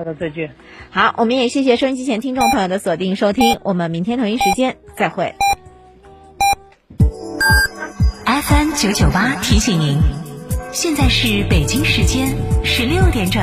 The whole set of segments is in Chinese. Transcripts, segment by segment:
好的，再见。好，我们也谢谢收音机前听众朋友的锁定收听，我们明天同一时间再会。FM 九九八提醒您，现在是北京时间十六点整。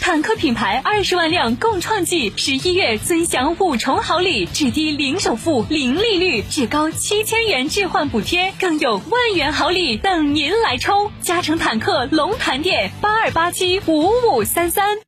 坦克品牌二十万辆共创季，十一月尊享五重好礼：至低零首付、零利率，至高七千元置换补贴，更有万元好礼等您来抽！加成坦克龙潭店八二八七五五三三。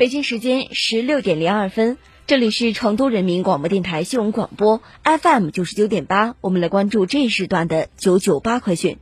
北京时间十六点零二分，这里是成都人民广播电台新闻广播 FM 九十九点八，我们来关注这一时段的九九八快讯。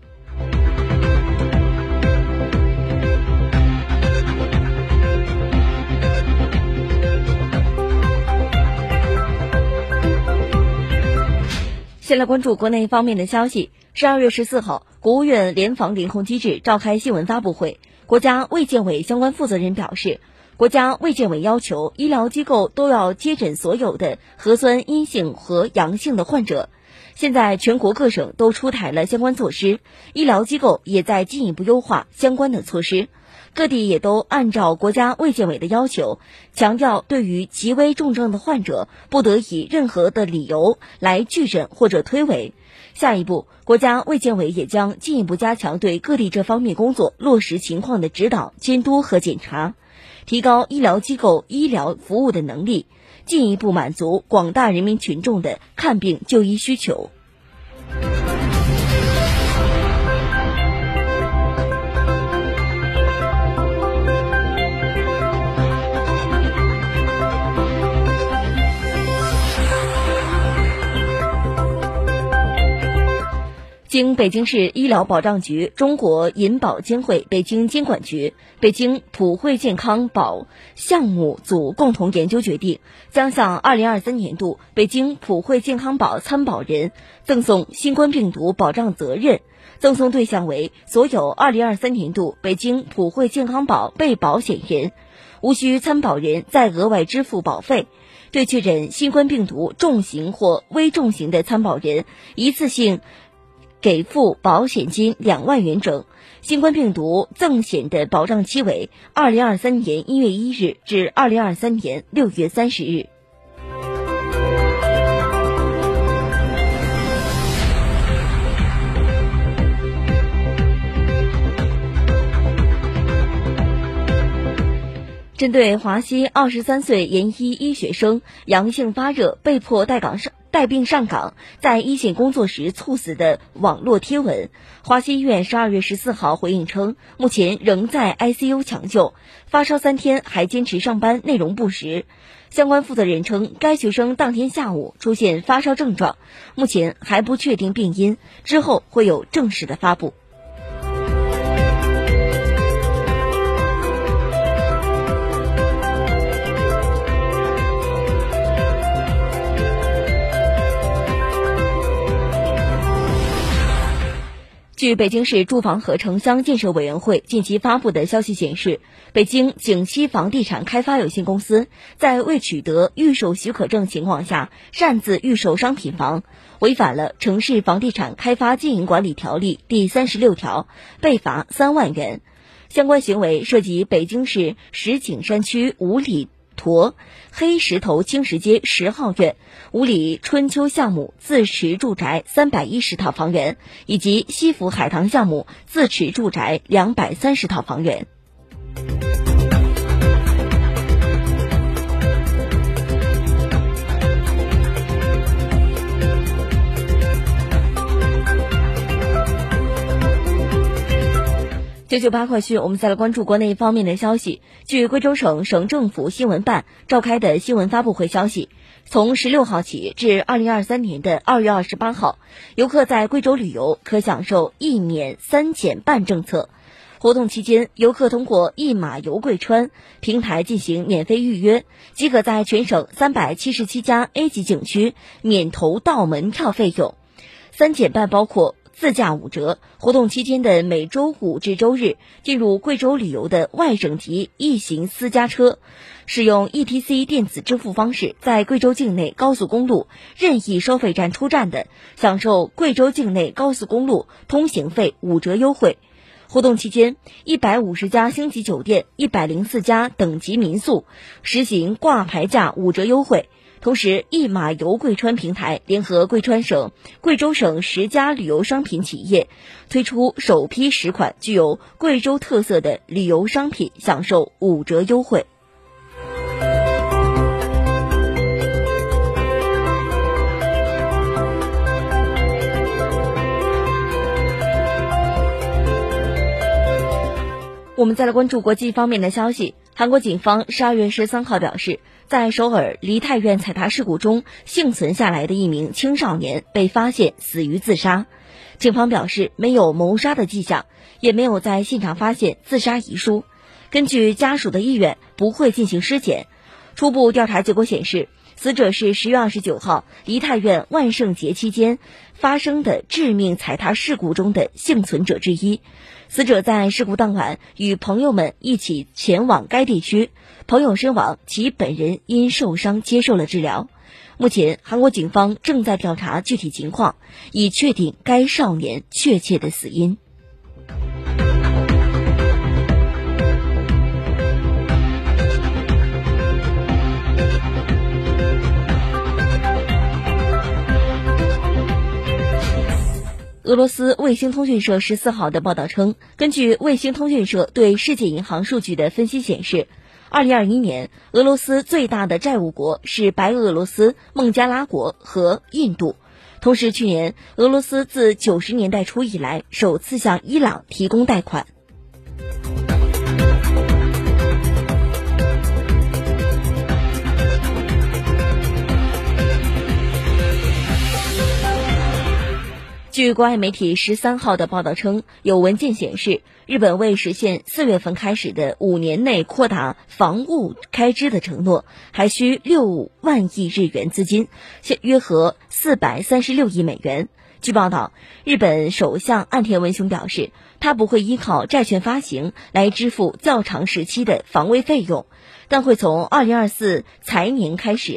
先来关注国内方面的消息。十二月十四号，国务院联防联控机制召开新闻发布会，国家卫健委相关负责人表示。国家卫健委要求医疗机构都要接诊所有的核酸阴性和阳性的患者。现在全国各省都出台了相关措施，医疗机构也在进一步优化相关的措施。各地也都按照国家卫健委的要求，强调对于极危重症的患者，不得以任何的理由来拒诊或者推诿。下一步，国家卫健委也将进一步加强对各地这方面工作落实情况的指导、监督和检查。提高医疗机构医疗服务的能力，进一步满足广大人民群众的看病就医需求。经北京市医疗保障局、中国银保监会、北京监管局、北京普惠健康保项目组共同研究决定，将向二零二三年度北京普惠健康保参保人赠送新冠病毒保障责任，赠送对象为所有二零二三年度北京普惠健康保被保险人，无需参保人再额外支付保费。对确诊新冠病毒重型或危重型的参保人，一次性。给付保险金两万元整，新冠病毒赠险的保障期为二零二三年一月一日至二零二三年六月三十日。针对华西二十三岁研一医学生阳性发热，被迫待岗上。带病上岗，在一线工作时猝死的网络贴文，华西医院十二月十四号回应称，目前仍在 ICU 抢救，发烧三天还坚持上班，内容不实。相关负责人称，该学生当天下午出现发烧症状，目前还不确定病因，之后会有正式的发布。据北京市住房和城乡建设委员会近期发布的消息显示，北京景熙房地产开发有限公司在未取得预售许可证情况下擅自预售商品房，违反了《城市房地产开发经营管理条例》第三十六条，被罚三万元。相关行为涉及北京市石景山区五里。坨黑石头青石街十号院五里春秋项目自持住宅三百一十套房源，以及西府海棠项目自持住宅两百三十套房源。九九八快讯，我们再来关注国内方面的消息。据贵州省省政府新闻办召开的新闻发布会消息，从十六号起至二零二三年的二月二十八号，游客在贵州旅游可享受一免三减半政策。活动期间，游客通过一马游贵川平台进行免费预约，即可在全省三百七十七家 A 级景区免投到门票费用。三减半包括。自驾五折活动期间的每周五至周日，进入贵州旅游的外省籍异行私家车，使用 E T C 电子支付方式在贵州境内高速公路任意收费站出站的，享受贵州境内高速公路通行费五折优惠。活动期间，一百五十家星级酒店、一百零四家等级民宿实行挂牌价五折优惠。同时，一马游贵川平台联合贵川省、贵州省十家旅游商品企业，推出首批十款具有贵州特色的旅游商品，享受五折优惠。我们再来关注国际方面的消息。韩国警方十二月十三号表示，在首尔梨泰院踩踏事故中幸存下来的一名青少年被发现死于自杀。警方表示，没有谋杀的迹象，也没有在现场发现自杀遗书。根据家属的意愿，不会进行尸检。初步调查结果显示。死者是十月二十九号梨泰院万圣节期间发生的致命踩踏事故中的幸存者之一。死者在事故当晚与朋友们一起前往该地区，朋友身亡，其本人因受伤接受了治疗。目前，韩国警方正在调查具体情况，以确定该少年确切的死因。俄罗斯卫星通讯社十四号的报道称，根据卫星通讯社对世界银行数据的分析显示，二零二一年俄罗斯最大的债务国是白俄罗斯、孟加拉国和印度。同时，去年俄罗斯自九十年代初以来首次向伊朗提供贷款。据国外媒体十三号的报道称，有文件显示，日本为实现四月份开始的五年内扩大防务开支的承诺，还需六万亿日元资金，现约合四百三十六亿美元。据报道，日本首相岸田文雄表示，他不会依靠债券发行来支付较长时期的防卫费用，但会从二零二四财年开始